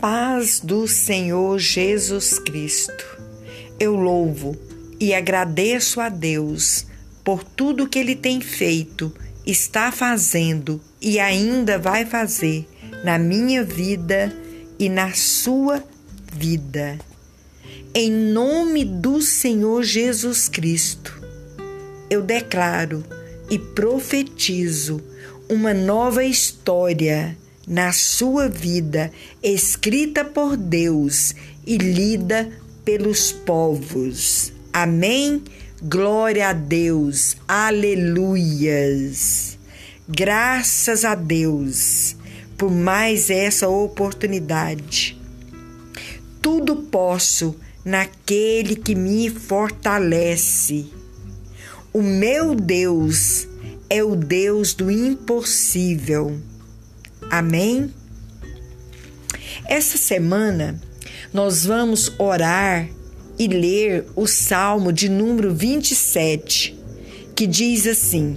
paz do Senhor Jesus Cristo. Eu louvo e agradeço a Deus por tudo que Ele tem feito, está fazendo e ainda vai fazer na minha vida e na sua vida. Em nome do Senhor Jesus Cristo, eu declaro e profetizo uma nova história na sua vida, escrita por Deus e lida pelos povos. Amém? Glória a Deus. Aleluias. Graças a Deus por mais essa oportunidade. Tudo posso naquele que me fortalece. O meu Deus é o Deus do impossível. Amém? Essa semana nós vamos orar e ler o Salmo de número 27, que diz assim: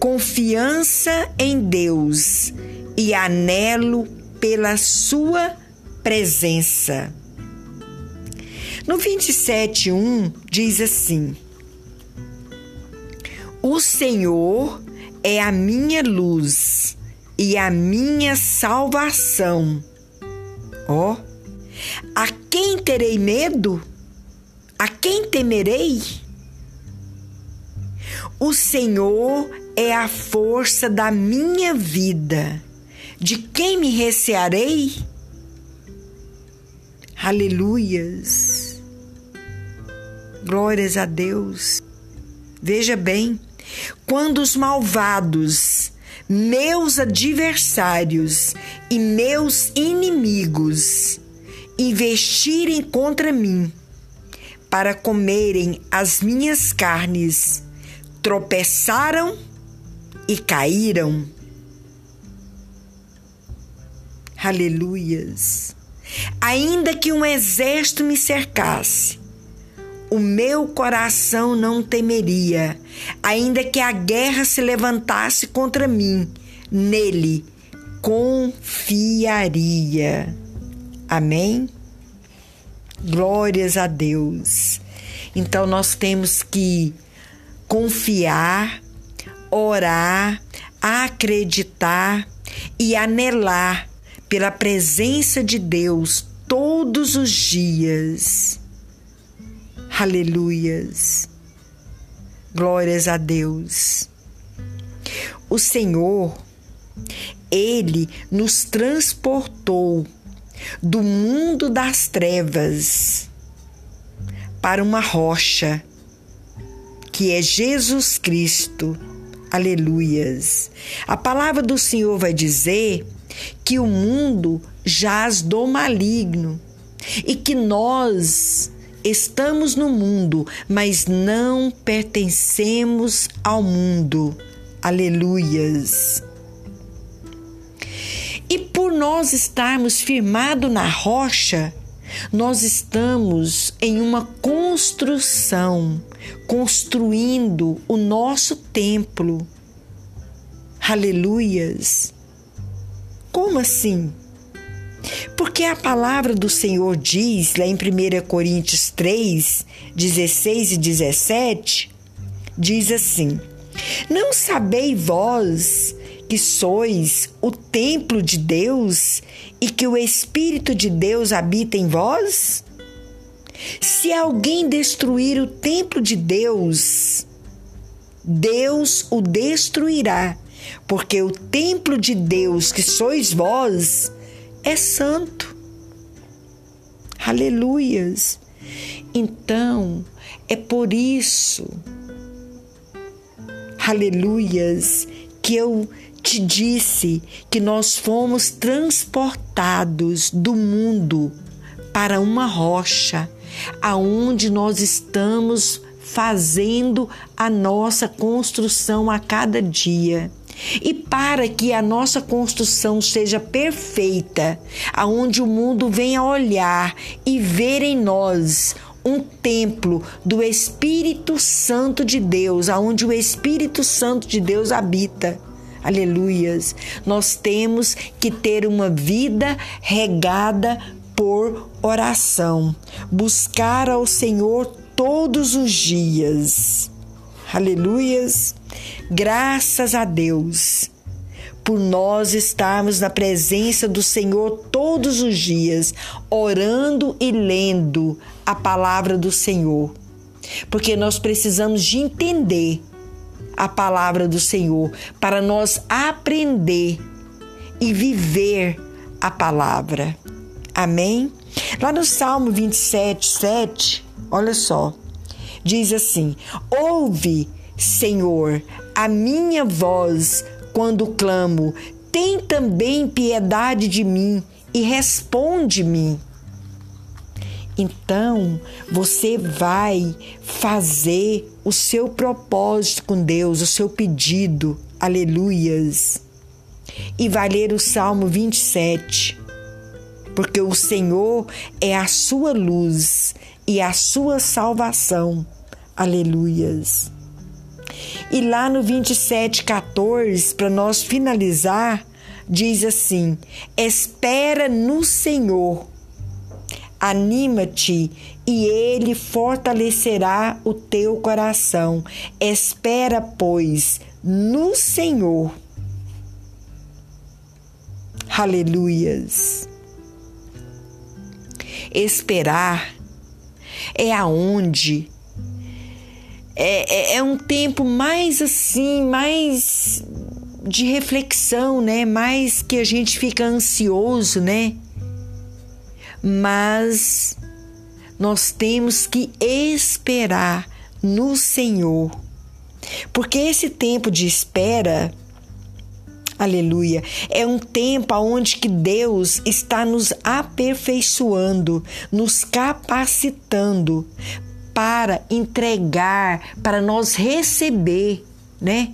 Confiança em Deus e anelo pela Sua presença. No 27:1 diz assim: O Senhor é a minha luz e a minha salvação. Ó, oh, a quem terei medo? A quem temerei? O Senhor é a força da minha vida. De quem me recearei? Aleluias. Glórias a Deus. Veja bem, quando os malvados meus adversários e meus inimigos investirem contra mim para comerem as minhas carnes, tropeçaram e caíram. Aleluias. Ainda que um exército me cercasse, o meu coração não temeria, ainda que a guerra se levantasse contra mim, nele confiaria. Amém? Glórias a Deus. Então nós temos que confiar, orar, acreditar e anelar pela presença de Deus todos os dias. Aleluias. Glórias a Deus. O Senhor, Ele nos transportou do mundo das trevas para uma rocha, que é Jesus Cristo. Aleluias. A palavra do Senhor vai dizer que o mundo jaz do maligno e que nós Estamos no mundo, mas não pertencemos ao mundo. Aleluias. E por nós estarmos firmados na rocha, nós estamos em uma construção, construindo o nosso templo. Aleluias. Como assim? Porque a palavra do Senhor diz, lá em 1 Coríntios 3, 16 e 17, diz assim: Não sabeis vós que sois o templo de Deus e que o Espírito de Deus habita em vós? Se alguém destruir o templo de Deus, Deus o destruirá, porque o templo de Deus que sois vós é santo. Aleluias. Então, é por isso, aleluias, que eu te disse que nós fomos transportados do mundo para uma rocha, aonde nós estamos fazendo a nossa construção a cada dia. E para que a nossa construção seja perfeita, aonde o mundo venha olhar e ver em nós um templo do Espírito Santo de Deus, aonde o Espírito Santo de Deus habita. Aleluias. Nós temos que ter uma vida regada por oração, buscar ao Senhor todos os dias. Aleluias. Graças a Deus por nós estarmos na presença do Senhor todos os dias, orando e lendo a palavra do Senhor. Porque nós precisamos de entender a palavra do Senhor para nós aprender e viver a palavra. Amém? Lá no Salmo 27, 7, olha só, diz assim: Ouve, Senhor, a minha voz quando clamo, tem também piedade de mim e responde-me. Então, você vai fazer o seu propósito com Deus, o seu pedido, aleluias. E vai ler o Salmo 27, porque o Senhor é a sua luz e a sua salvação, aleluias. E lá no 27,14, para nós finalizar, diz assim: Espera no Senhor, anima-te e Ele fortalecerá o teu coração. Espera, pois, no Senhor. Aleluias. Esperar é aonde é, é, é um tempo mais assim, mais de reflexão, né? Mais que a gente fica ansioso, né? Mas nós temos que esperar no Senhor. Porque esse tempo de espera, aleluia, é um tempo onde que Deus está nos aperfeiçoando, nos capacitando para entregar, para nós receber, né?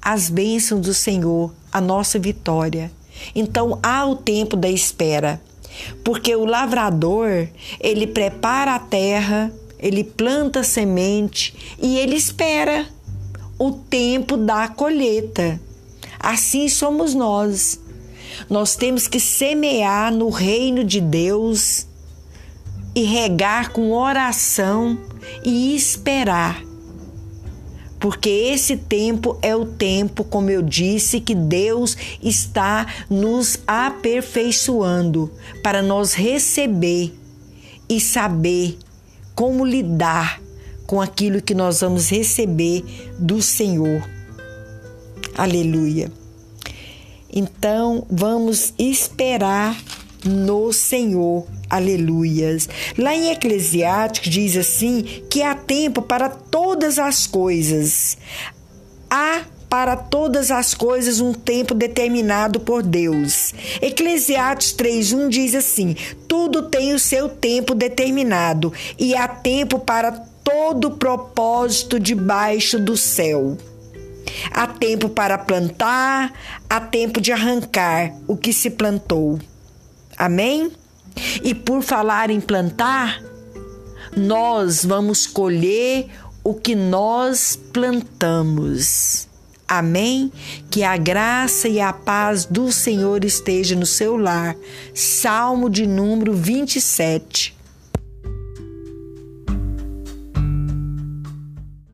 As bênçãos do Senhor, a nossa vitória. Então há o tempo da espera, porque o lavrador, ele prepara a terra, ele planta a semente e ele espera o tempo da colheita. Assim somos nós. Nós temos que semear no reino de Deus e regar com oração e esperar. Porque esse tempo é o tempo, como eu disse, que Deus está nos aperfeiçoando para nós receber e saber como lidar com aquilo que nós vamos receber do Senhor. Aleluia. Então, vamos esperar no Senhor Aleluias. Lá em Eclesiásticos diz assim que há tempo para todas as coisas. Há para todas as coisas um tempo determinado por Deus. Eclesiastes 3:1 diz assim: Tudo tem o seu tempo determinado e há tempo para todo propósito debaixo do céu. Há tempo para plantar, há tempo de arrancar o que se plantou. Amém? E por falar em plantar, nós vamos colher o que nós plantamos. Amém? Que a graça e a paz do Senhor esteja no seu lar. Salmo de número 27.